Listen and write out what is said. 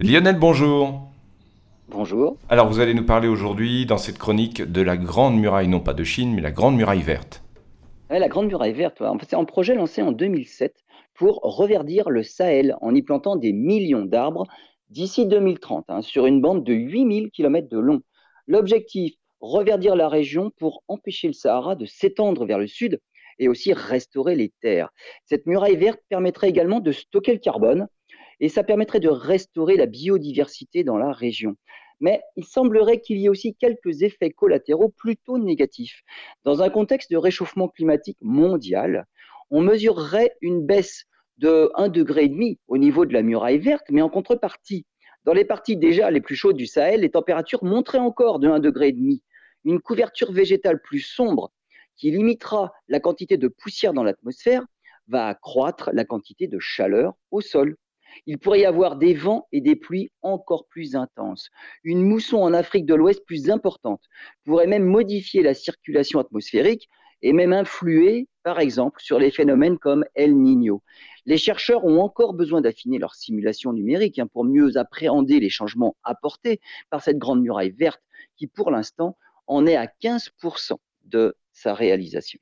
Lionel, bonjour. Bonjour. Alors vous allez nous parler aujourd'hui dans cette chronique de la Grande Muraille, non pas de Chine, mais la Grande Muraille verte. la Grande Muraille verte, c'est un projet lancé en 2007 pour reverdir le Sahel en y plantant des millions d'arbres d'ici 2030 hein, sur une bande de 8000 km de long. L'objectif, reverdir la région pour empêcher le Sahara de s'étendre vers le sud et aussi restaurer les terres. Cette muraille verte permettrait également de stocker le carbone et ça permettrait de restaurer la biodiversité dans la région. Mais il semblerait qu'il y ait aussi quelques effets collatéraux plutôt négatifs. Dans un contexte de réchauffement climatique mondial, on mesurerait une baisse de 1,5 degré au niveau de la muraille verte, mais en contrepartie, dans les parties déjà les plus chaudes du Sahel, les températures monteraient encore de 1,5 degré. Une couverture végétale plus sombre qui limitera la quantité de poussière dans l'atmosphère va accroître la quantité de chaleur au sol. Il pourrait y avoir des vents et des pluies encore plus intenses. Une mousson en Afrique de l'Ouest plus importante pourrait même modifier la circulation atmosphérique et même influer, par exemple, sur les phénomènes comme El Niño. Les chercheurs ont encore besoin d'affiner leur simulation numérique hein, pour mieux appréhender les changements apportés par cette grande muraille verte qui, pour l'instant, en est à 15% de sa réalisation.